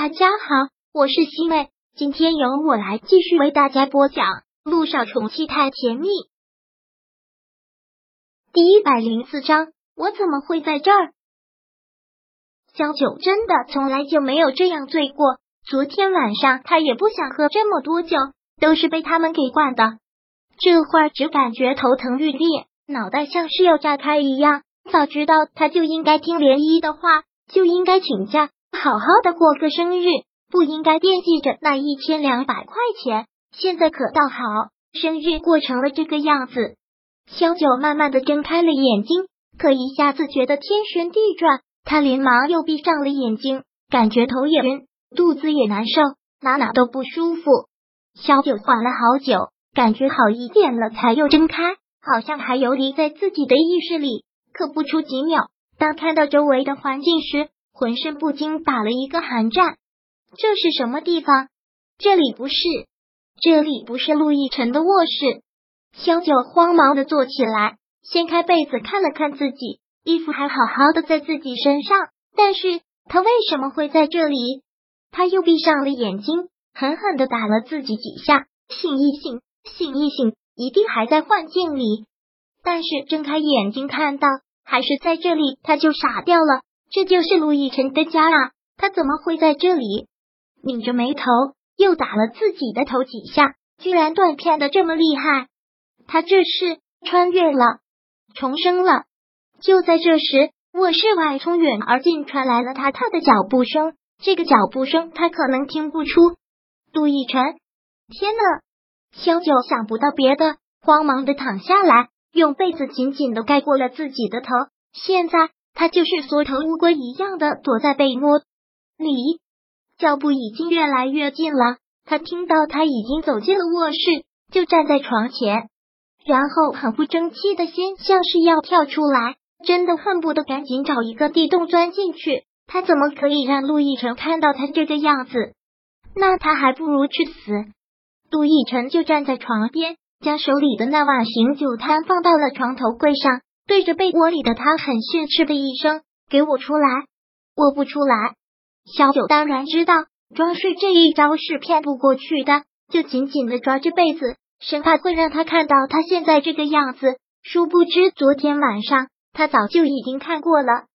大家好，我是西妹，今天由我来继续为大家播讲《路上宠妻太甜蜜》第一百零四章。我怎么会在这儿？小九真的从来就没有这样醉过。昨天晚上他也不想喝这么多酒，都是被他们给灌的。这会儿只感觉头疼欲裂，脑袋像是要炸开一样。早知道他就应该听涟漪的话，就应该请假。好好的过个生日，不应该惦记着那一千两百块钱。现在可倒好，生日过成了这个样子。萧九慢慢的睁开了眼睛，可一下子觉得天旋地转，他连忙又闭上了眼睛，感觉头也晕，肚子也难受，哪哪都不舒服。萧九缓了好久，感觉好一点了，才又睁开，好像还游离在自己的意识里。可不出几秒，当看到周围的环境时，浑身不禁打了一个寒战，这是什么地方？这里不是，这里不是陆亦辰的卧室。萧九慌忙的坐起来，掀开被子看了看自己，衣服还好好的在自己身上，但是他为什么会在这里？他又闭上了眼睛，狠狠的打了自己几下，醒一醒，醒一醒，一定还在幻境里。但是睁开眼睛看到还是在这里，他就傻掉了。这就是陆亦辰的家啊！他怎么会在这里？拧着眉头，又打了自己的头几下，居然断片的这么厉害！他这是穿越了，重生了。就在这时，卧室外从远而近传来了他他的脚步声。这个脚步声他可能听不出。陆亦辰，天呐！萧九想不到别的，慌忙的躺下来，用被子紧紧的盖过了自己的头。现在。他就是缩头乌龟一样的躲在被窝里，脚步已经越来越近了。他听到他已经走进了卧室，就站在床前，然后很不争气的心像是要跳出来，真的恨不得赶紧找一个地洞钻进去。他怎么可以让陆亦辰看到他这个样子？那他还不如去死。陆亦辰就站在床边，将手里的那碗醒酒汤放到了床头柜上。对着被窝里的他很训斥的一声：“给我出来！”我不出来。小九当然知道装睡这一招是骗不过去的，就紧紧的抓着被子，生怕会让他看到他现在这个样子。殊不知昨天晚上他早就已经看过了。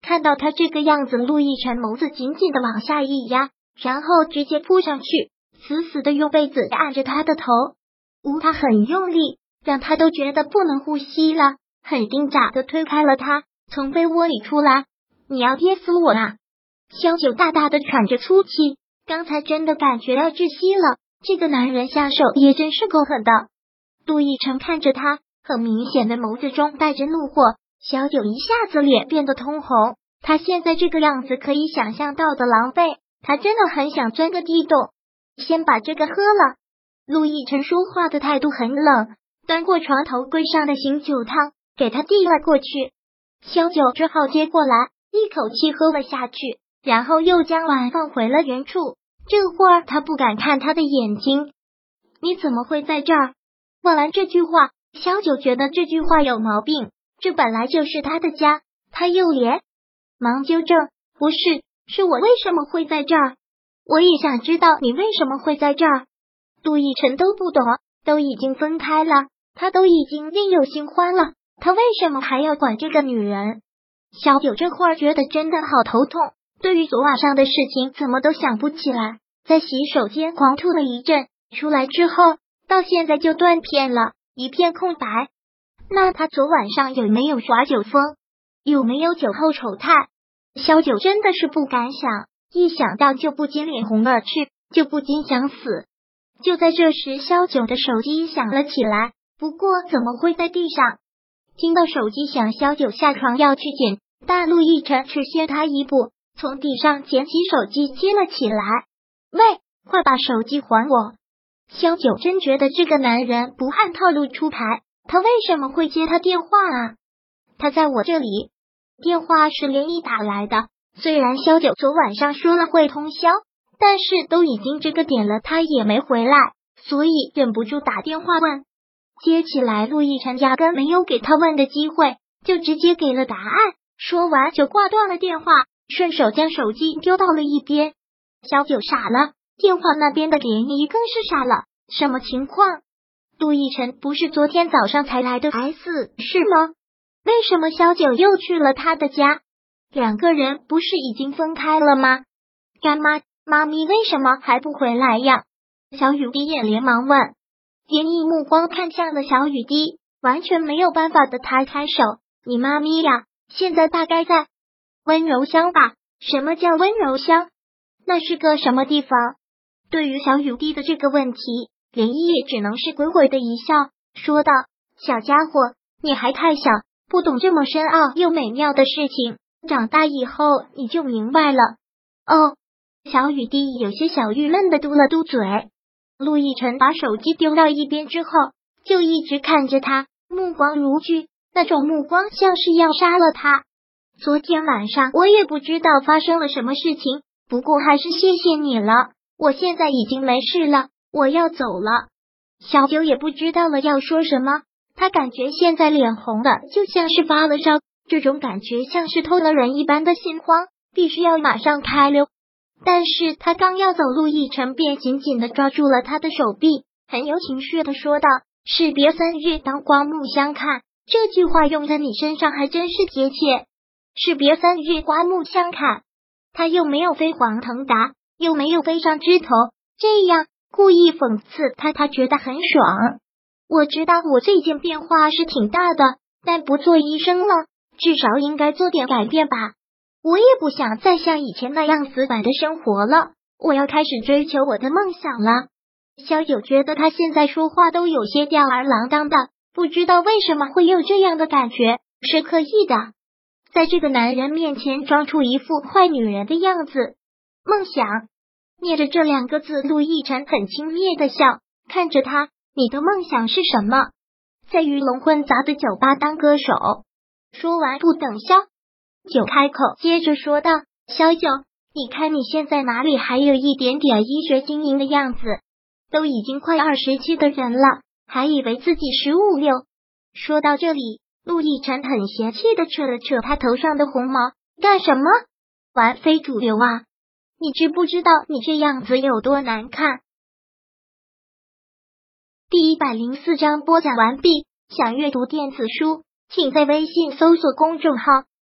看到他这个样子，陆亦辰眸子紧紧的往下一压，然后直接扑上去，死死的用被子按着他的头。呜，他很用力，让他都觉得不能呼吸了。很定假的推开了他，从被窝里出来。你要憋死我啊！萧九大大的喘着粗气，刚才真的感觉要窒息了。这个男人下手也真是够狠的。陆亦辰看着他，很明显的眸子中带着怒火。小九一下子脸变得通红，他现在这个样子可以想象到的狼狈。他真的很想钻个地洞，先把这个喝了。陆亦辰说话的态度很冷，端过床头柜上的醒酒汤。给他递了过去，萧九只好接过来，一口气喝了下去，然后又将碗放回了原处。这会儿他不敢看他的眼睛。你怎么会在这儿？问完这句话，萧九觉得这句话有毛病。这本来就是他的家。他又连忙纠正：“不是，是我为什么会在这儿？我也想知道你为什么会在这儿。”杜奕晨都不懂，都已经分开了，他都已经另有新欢了。他为什么还要管这个女人？小九这会儿觉得真的好头痛。对于昨晚上的事情，怎么都想不起来。在洗手间狂吐了一阵，出来之后到现在就断片了，一片空白。那他昨晚上有没有耍酒疯？有没有酒后丑态？小九真的是不敢想，一想到就不禁脸红耳赤，就不禁想死。就在这时，小九的手机响了起来，不过怎么会在地上？听到手机响，萧九下床要去捡，大陆一晨却先他一步，从地上捡起手机接了起来。喂，快把手机还我！萧九真觉得这个男人不按套路出牌，他为什么会接他电话啊？他在我这里，电话是连毅打来的。虽然肖九昨晚上说了会通宵，但是都已经这个点了，他也没回来，所以忍不住打电话问。接起来，陆亦辰压根没有给他问的机会，就直接给了答案。说完就挂断了电话，顺手将手机丢到了一边。小九傻了，电话那边的涟漪更是傻了。什么情况？陆亦辰不是昨天早上才来的 S 是吗？为什么小九又去了他的家？两个人不是已经分开了吗？干妈，妈咪为什么还不回来呀？小雨滴也连忙问。严毅目光看向了小雨滴，完全没有办法的抬开手：“你妈咪呀，现在大概在温柔乡吧？什么叫温柔乡？那是个什么地方？”对于小雨滴的这个问题，连毅只能是鬼鬼的一笑，说道：“小家伙，你还太小，不懂这么深奥又美妙的事情。长大以后你就明白了。”哦，小雨滴有些小郁闷的嘟了嘟嘴。陆亦辰把手机丢到一边之后，就一直看着他，目光如炬，那种目光像是要杀了他。昨天晚上我也不知道发生了什么事情，不过还是谢谢你了。我现在已经没事了，我要走了。小九也不知道了要说什么，他感觉现在脸红的就像是发了烧，这种感觉像是偷了人一般的心慌，必须要马上开溜。但是他刚要走，陆亦辰便紧紧的抓住了他的手臂，很有情绪的说道：“士别三日，当刮目相看。”这句话用在你身上还真是贴切。士别三日，刮目相看。他又没有飞黄腾达，又没有飞上枝头，这样故意讽刺他，他觉得很爽。我知道我最近变化是挺大的，但不做医生了，至少应该做点改变吧。我也不想再像以前那样死板的生活了，我要开始追求我的梦想了。小九觉得他现在说话都有些吊儿郎当的，不知道为什么会有这样的感觉，是刻意的，在这个男人面前装出一副坏女人的样子。梦想，念着这两个字，陆亦辰很轻蔑的笑，看着他，你的梦想是什么？在鱼龙混杂的酒吧当歌手。说完，不等消。九开口，接着说道：“小九，你看你现在哪里还有一点点医学精英的样子？都已经快二十七的人了，还以为自己十五六。”说到这里，陆亦辰很嫌弃的扯了扯他头上的红毛，干什么？玩非主流啊？你知不知道你这样子有多难看？第一百零四章播讲完毕。想阅读电子书，请在微信搜索公众号。